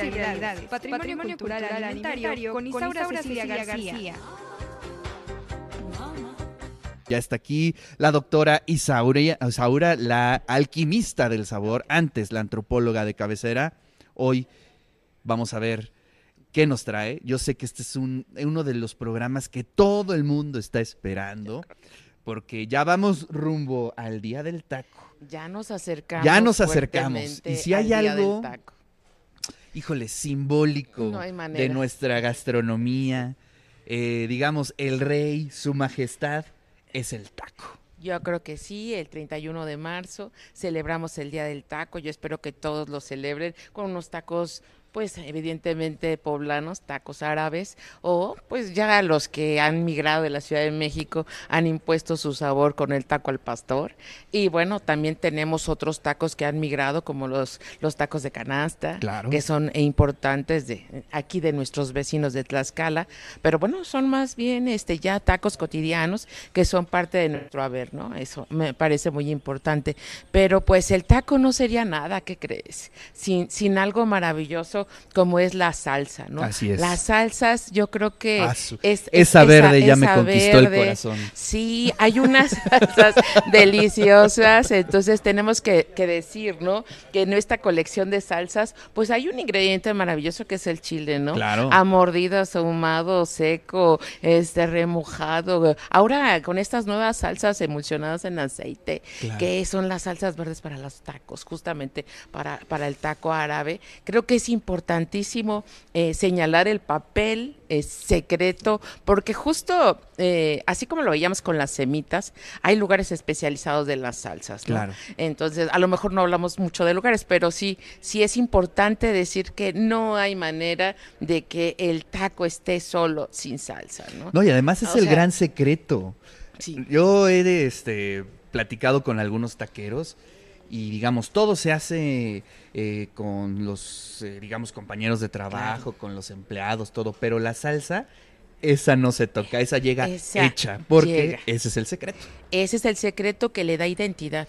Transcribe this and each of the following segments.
Realidades, patrimonio, cultural, alimentario, con Isaura, Cecilia, García. Ya está aquí la doctora Isaura, Isaura, la alquimista del sabor, antes la antropóloga de cabecera. Hoy vamos a ver qué nos trae. Yo sé que este es un, uno de los programas que todo el mundo está esperando, porque ya vamos rumbo al Día del Taco. Ya nos acercamos. Ya nos acercamos. Y si hay algo, del taco. Híjole, simbólico No de nuestra gastronomía, eh, digamos, el rey, su majestad, es el taco. Yo creo que sí, el 31 de marzo celebramos el Día del Taco. Yo espero que todos lo celebren con unos tacos, pues evidentemente poblanos, tacos árabes, o pues ya los que han migrado de la Ciudad de México han impuesto su sabor con el taco al pastor. Y bueno, también tenemos otros tacos que han migrado, como los, los tacos de canasta, Claro. que son importantes de aquí de nuestros vecinos de Tlaxcala. Pero bueno, son más bien este ya tacos cotidianos que son parte de nuestro haber, ¿no? Eso me parece muy importante. Pero pues el taco no sería nada, ¿qué crees? Sin, sin algo maravilloso como es la salsa, ¿no? Así es. Las salsas, yo creo que Ah, su- es, esa verde ya me conquistó el corazón. Sí, hay unas salsas deliciosas, entonces tenemos que, que decir, ¿no? Que en esta colección de salsas, pues hay un ingrediente maravilloso que es el chile, ¿no? Claro. A mordidas, ahumado, seco, este remojado. Ahora con estas nuevas salsas emulsionadas en aceite, Claro. que son las salsas verdes para los tacos, justamente para, para el taco árabe, creo que es importantísimo eh, señalar el papel eh, secreto, porque justo eh, así como lo veíamos con las semitas, hay lugares especializados de las salsas, ¿no? Claro. Entonces, a lo mejor no hablamos mucho de lugares, pero sí, sí es importante decir que no hay manera de que el taco esté solo sin salsa, ¿no? No, y además es O el sea, gran secreto. Sí. Yo he de, este, platicado con algunos taqueros y digamos, todo se hace eh, con los, eh, digamos, compañeros de trabajo, con los empleados, todo, pero la salsa, esa no se toca, esa llega Esa hecha, porque llega. ese es el secreto. Ese es el secreto que le da identidad.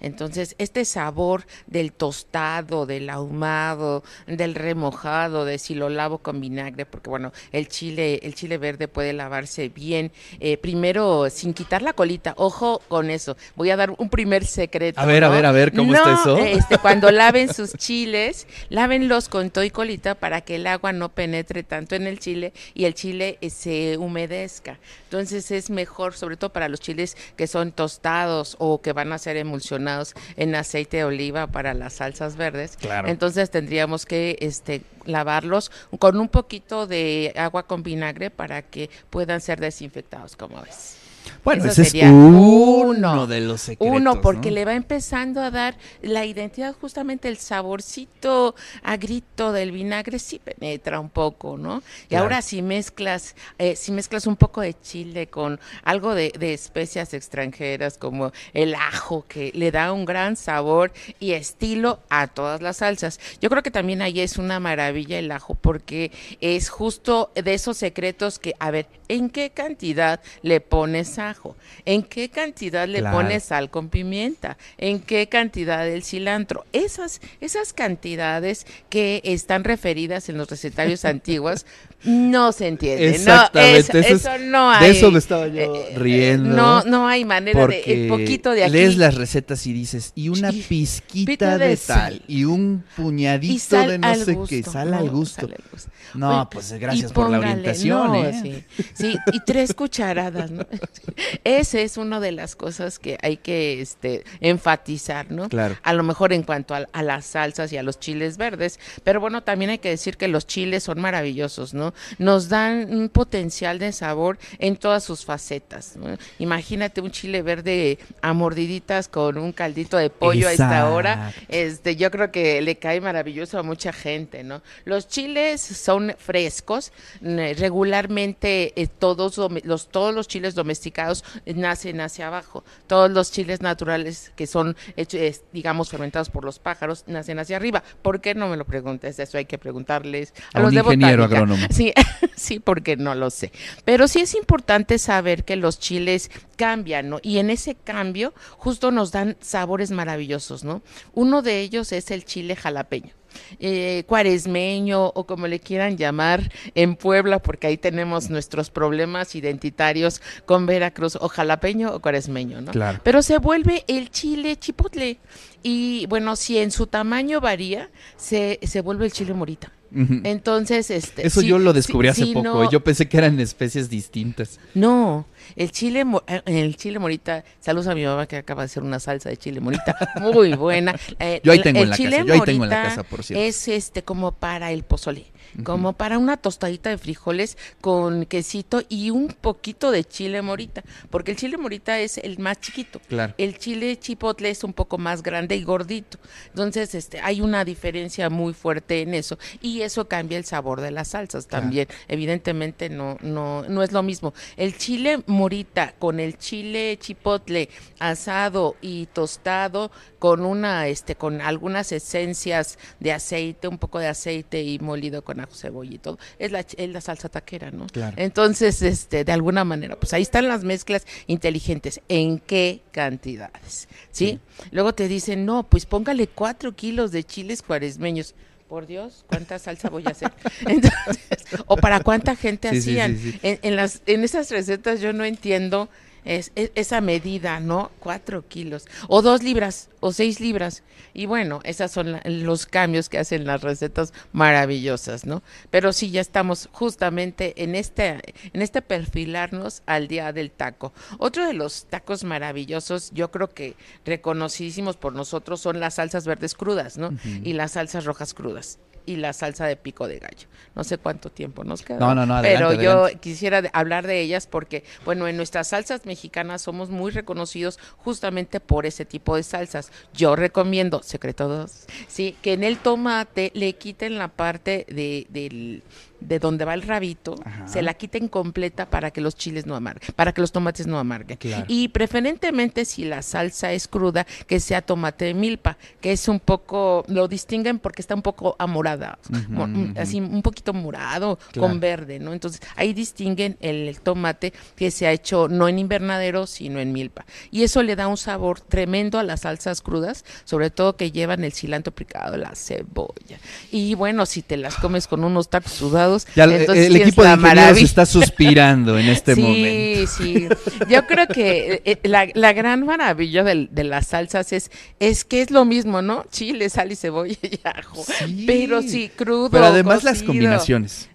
Entonces, este sabor del tostado, del ahumado, del remojado, de si lo lavo con vinagre, porque bueno, el chile, el chile verde puede lavarse bien. eh, primero, sin quitar la colita. Ojo con eso. Voy a dar un primer secreto. A ver, a ver, a ver, ¿cómo está eso? Este, cuando laven sus chiles, lávenlos con y colita para que el agua no penetre tanto en el chile y el chile eh, se humedezca. Entonces es mejor, sobre todo para los chiles que son tostados o que van a ser emulsionados en aceite de oliva para las salsas verdes. Claro. Entonces tendríamos que este lavarlos con un poquito de agua con vinagre para que puedan ser desinfectados, como ves. Bueno, Eso ese es uno, uno. de los secretos. Uno, porque ¿no? le va empezando a dar la identidad, justamente el saborcito a grito del vinagre, sí penetra un poco, ¿no? Y Claro. ahora si mezclas, eh, si mezclas un poco de chile con algo de, de especias extranjeras como el ajo, que le da un gran sabor y estilo a todas las salsas. Yo creo que también ahí es una maravilla el ajo, porque es justo de esos secretos que, a ver, ¿en qué cantidad le pones ajo? ¿En qué cantidad le Claro. pones sal con pimienta? ¿En qué cantidad el cilantro? Esas, esas cantidades que están referidas en los recetarios antiguos no se entienden. Exactamente, No, eso, eso es- eso no de hay. eso me estaba yo eh, riendo. No, no hay manera de el poquito de aquí. lees las recetas y dices, y una pizquita de, de sal. y un puñadito de no sé gusto. qué, sal al gusto. sal al gusto. No, Oye, pues gracias por la orientación, no, ¿eh? Sí, sí, y tres cucharadas, ¿no? Esa es una de las cosas que hay que este, enfatizar, ¿no? Claro. A lo mejor en cuanto a, a las salsas y a los chiles verdes, pero bueno, también hay que decir que los chiles son maravillosos, ¿no? Nos dan un potencial de sabor en todas sus facetas. ¿no? Imagínate un chile verde a mordiditas con un caldito de pollo a esta hora. Este, yo creo que le cae maravilloso a mucha gente, ¿no? Los chiles son frescos, regularmente eh, todos los todos los chiles domesticados nacen hacia abajo. Todos los chiles naturales que son hechos, digamos fermentados por los pájaros nacen hacia arriba. ¿Por qué no me lo preguntes? Eso hay que preguntarles a, A los un de ingeniero botánica. agrónomo. Sí, sí, porque no lo sé. Pero sí es importante saber que los chiles cambian, ¿no? Y en ese cambio justo nos dan sabores maravillosos, ¿no? Uno de ellos es el chile jalapeño. Eh, cuaresmeño o como le quieran llamar en Puebla, porque ahí tenemos nuestros problemas identitarios con Veracruz, o jalapeño o cuaresmeño, ¿no? Claro. Pero se vuelve el chile chipotle. Y bueno, si en su tamaño varía, se, se vuelve el chile morita. Entonces, este. Eso sí, yo lo descubrí sí, hace sí, poco. no- Yo pensé que eran especies distintas. no, el chile, eh, el chile morita, saludos a mi mamá que acaba de hacer una salsa de chile morita, muy buena. Eh, Yo ahí el- tengo en el la chile casa, yo ahí tengo en la casa, por cierto. Es este como para el pozole, como para una tostadita de frijoles con quesito y un poquito de chile morita, porque el chile morita es el más chiquito. Claro. El chile chipotle es un poco más grande y gordito. Entonces, este, hay una diferencia muy fuerte en eso. Y eso cambia el sabor de las salsas Claro. también. Evidentemente no, no, no es lo mismo. El chile morita con el chile chipotle asado y tostado con una, este, con algunas esencias de aceite, un poco de aceite y molido con ajo, cebolla y todo, es la, es la salsa taquera, ¿no? Claro. Entonces, este, de alguna manera, pues ahí están las mezclas inteligentes. ¿En qué cantidades? ¿Sí? Luego te dicen, no, pues póngale cuatro kilos de chiles cuaresmeños. Por Dios, ¿cuánta salsa voy a hacer? Entonces, o para cuánta gente sí, hacían. sí, sí. En, en las, en esas recetas yo no entiendo es, es- esa medida, ¿no? Cuatro kilos, o dos libras, o seis libras. Y bueno, esos son la- los cambios que hacen las recetas maravillosas, ¿no? Pero sí, ya estamos justamente en este, en este perfilarnos al día del taco. Otro de los tacos maravillosos, yo creo que reconocidísimos por nosotros, son las salsas verdes crudas, ¿no? Y las salsas rojas crudas. Y la salsa de pico de gallo. No sé cuánto tiempo nos queda. No, no, no, Pero adelante, yo adelante. quisiera hablar de ellas porque, bueno, en nuestras salsas mexicanas somos muy reconocidos justamente por ese tipo de salsas. Yo recomiendo, secreto 2, sí, que en el tomate le quiten la parte de, del- de donde va el rabito, Ajá. se la quiten completa para que los chiles no amarguen, para que los tomates no amarguen. Claro. Y preferentemente si la salsa es cruda, que sea tomate de milpa, que es un poco, lo distinguen porque está un poco amorada, ujú. así un poquito morado, Claro. con verde, ¿no? Entonces ahí distinguen el, el tomate que se ha hecho no en invernadero, sino en milpa. Y eso le da un sabor tremendo a las salsas crudas, sobre todo que llevan el cilantro picado, la cebolla. Y bueno, si te las comes con unos tacos sudados, Ya el- entonces el tienes equipo de ingenieros maravilla. está suspirando en este sí, momento. Sí, Yo creo que eh, la, la gran maravilla del- de, las salsas es, es que es lo mismo, ¿no? Chile, sal y cebolla y ajo. Sí. Pero sí, crudo. Pero además las combinaciones.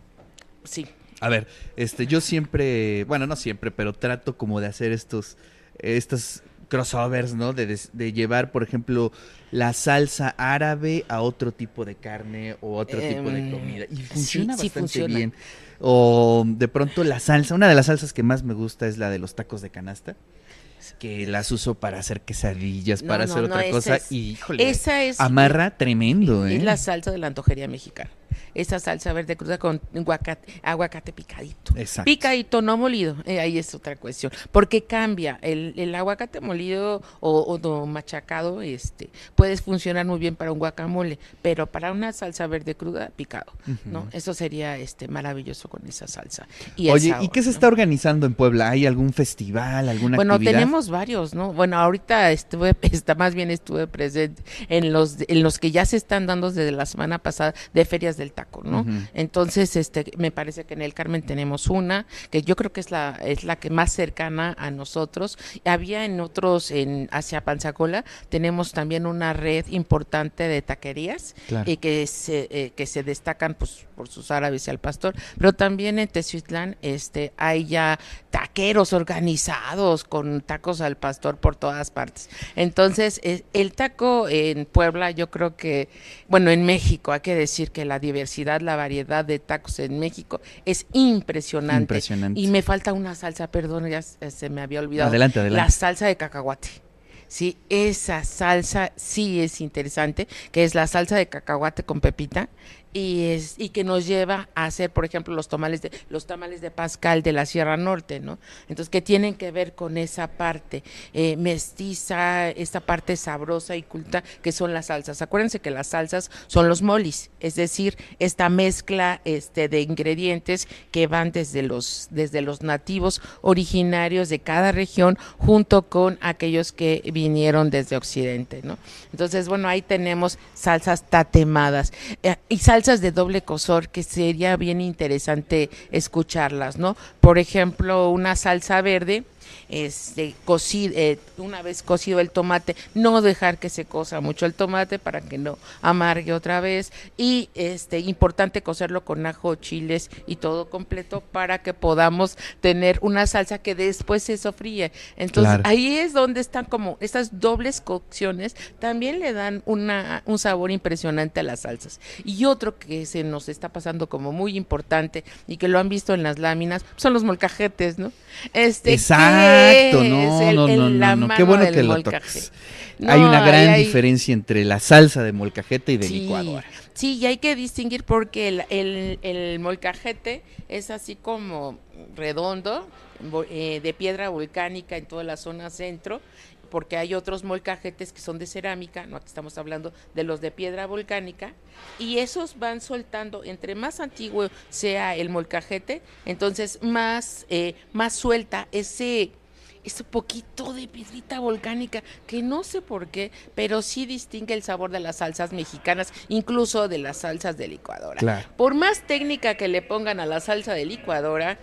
Sí. A ver, este, yo siempre, bueno, no siempre, pero trato como de hacer estos, estos crossovers, ¿no? De, llevar, por ejemplo, la salsa árabe a otro tipo de carne o otro tipo de Em, comida. Y funciona sí bastante funciona. bien. O de pronto la salsa, una de las salsas que más me gusta es la de los tacos de canasta. Que las uso para hacer quesadillas, No, para no, hacer no, otra cosa. es- y, híjole, Esa es. amarra tremendo, ¿eh? Es la salsa de la antojería mexicana. Esa salsa verde cruda con aguacate, aguacate picadito. Exacto. Picadito, no molido. eh, ahí es otra cuestión. Porque cambia. El, el aguacate molido o, o no machacado este, puede funcionar muy bien para un guacamole, pero para una salsa verde cruda, picado. ¿no? Eso sería este maravilloso con esa salsa. Y Oye, ¿y qué se ¿no? está organizando en Puebla? ¿Hay algún festival, alguna Bueno, actividad? tenemos varios, ¿no? Bueno, ahorita estuve, está más bien estuve presente en los, en los que ya se están dando desde la semana pasada de ferias del taco, ¿no? Entonces, este, me parece que en el Carmen tenemos una, que yo creo que es la, es la que más cercana a nosotros. Había en otros, en hacia Panzacola, tenemos también una red importante de taquerías Claro. y que se, eh, que se destacan pues, por sus árabes y al pastor, pero también en Teziutlán este, hay ya taqueros organizados con tacos al pastor por todas partes. Entonces, eh, el taco en Puebla, yo creo que, bueno, en México, hay que decir que la diversidad, la variedad de tacos en México es impresionante. Impresionante. Y me falta una salsa, perdón, ya se se me había olvidado. Adelante, adelante. La salsa de cacahuate. Sí, esa salsa sí es interesante, que es la salsa de cacahuate con pepita. Y es y que nos lleva a hacer por ejemplo los tamales de los tamales de Pascal de la Sierra Norte no entonces que tienen que ver con esa parte eh, mestiza esta parte sabrosa y culta que son las salsas. Acuérdense que las salsas son los molis es decir esta mezcla este de ingredientes que van desde los desde los nativos originarios de cada región junto con aquellos que vinieron desde occidente no entonces bueno ahí tenemos salsas tatemadas. Eh, y salsas de doble cosor que sería bien interesante escucharlas, ¿no? Por ejemplo, una salsa verde este, cocido, eh, una vez cocido el tomate, no dejar que se cosa mucho el tomate para que no amargue otra vez y este importante cocerlo con ajo, chiles y todo completo para que podamos tener una salsa que después se sofríe. Entonces ahí es donde están como estas dobles cocciones también le dan una, un sabor impresionante a las salsas. Y otro que se nos está pasando como muy importante y que lo han visto en las láminas son los molcajetes, ¿no? Este, Exacto, no, no, no, no, qué bueno que lo tocas. hay una gran diferencia entre la salsa de molcajete y de licuadora. Sí, y hay que distinguir porque el, el, el molcajete es así como redondo, eh, de piedra volcánica en toda la zona centro, porque hay otros molcajetes que son de cerámica, no aquí estamos hablando de los de piedra volcánica, y esos van soltando, entre más antiguo sea el molcajete, entonces más, eh, más suelta ese ese poquito de piedrita volcánica que no sé por qué, pero sí distingue el sabor de las salsas mexicanas, incluso de las salsas de licuadora. Por más técnica que le pongan a la salsa de licuadora,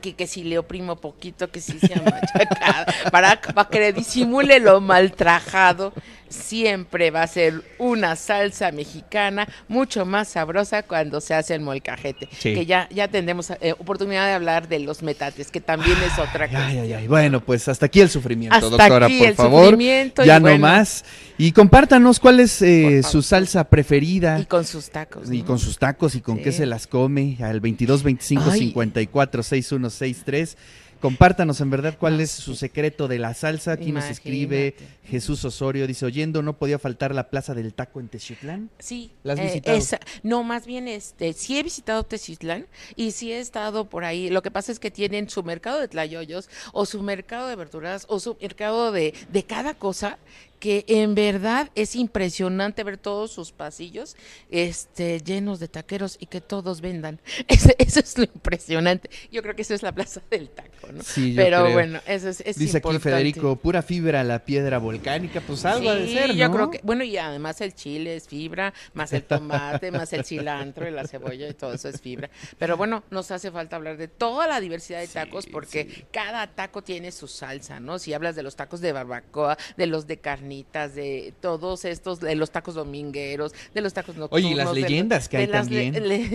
que, que si le oprimo poquito, que si sea machacada, para, para que disimule lo maltrajado, siempre va a ser una salsa mexicana mucho más sabrosa cuando se hace el molcajete. Que ya, ya tendremos eh, oportunidad de hablar de los metates, que también es otra cosa. Ay, ay, Bueno, pues hasta aquí el sufrimiento, doctora, por favor. Ya no más. Y compártanos cuál es eh, su salsa preferida. Y con sus tacos. Y con sus tacos y con qué se las come al 22 25 54 6163. Compártanos en verdad cuál es su secreto de la salsa. Aquí nos escribe Jesús Osorio. Dice, oyendo, ¿no podía faltar la Plaza del Taco en Teciutlán? Sí. ¿La has eh, visitado? no, más bien, este, sí he visitado Teciutlán y sí he estado por ahí. Lo que pasa es que tienen su mercado de tlayoyos o su mercado de verduras o su mercado de, de cada cosa que en verdad es impresionante ver todos sus pasillos este, llenos de taqueros y que todos vendan. Eso, es lo impresionante. Yo creo que eso es la plaza del taco, ¿no? Sí, Pero bueno, eso es, Dice aquí Federico, pura fibra la piedra volcánica, pues algo de ser, ¿no? yo creo que, bueno, y además el chile es fibra, más el tomate, más el cilantro y la cebolla y todo eso es fibra. Pero bueno, nos hace falta hablar de toda la diversidad de tacos porque cada taco tiene su salsa, ¿no? Si hablas de los tacos de barbacoa, de los de carne de todos estos, de los tacos domingueros, de los tacos nocturnos. Oye, y las leyendas que hay las también.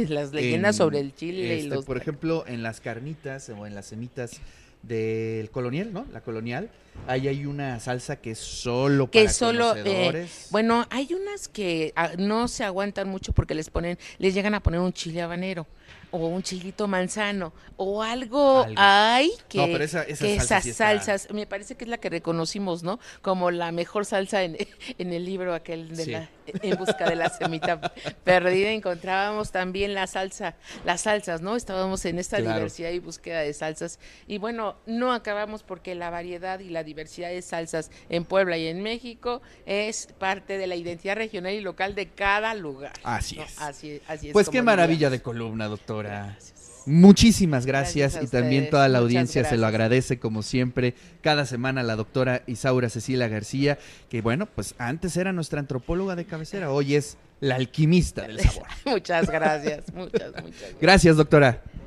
las leyendas sobre el chile y este, los... Por ejemplo, en las carnitas o en las semitas del colonial, ¿no? La colonial, ahí hay una salsa que es solo que para solo, eh, bueno, hay unas que ah, no se aguantan mucho porque les ponen, les llegan a poner un chile habanero o un chilito manzano o algo, hay que, esas salsas, me parece que es la que reconocimos, ¿no? Como la mejor salsa en, en el libro aquel de la en busca de la semita perdida encontrábamos también la salsa, las salsas, ¿no? Estábamos en esta diversidad y búsqueda de salsas. Y bueno, no acabamos porque la variedad y la diversidad de salsas en Puebla y en México es parte de la identidad regional y local de cada lugar. Así es. Así, así es. Pues qué maravilla de columna, doctora. Muchísimas gracias, y también toda la audiencia se lo agradece como siempre. Cada semana la doctora Isaura Cecilia García, que bueno, pues antes era nuestra antropóloga de cabecera, hoy es la alquimista del sabor. muchas gracias, muchas, muchas Gracias, doctora.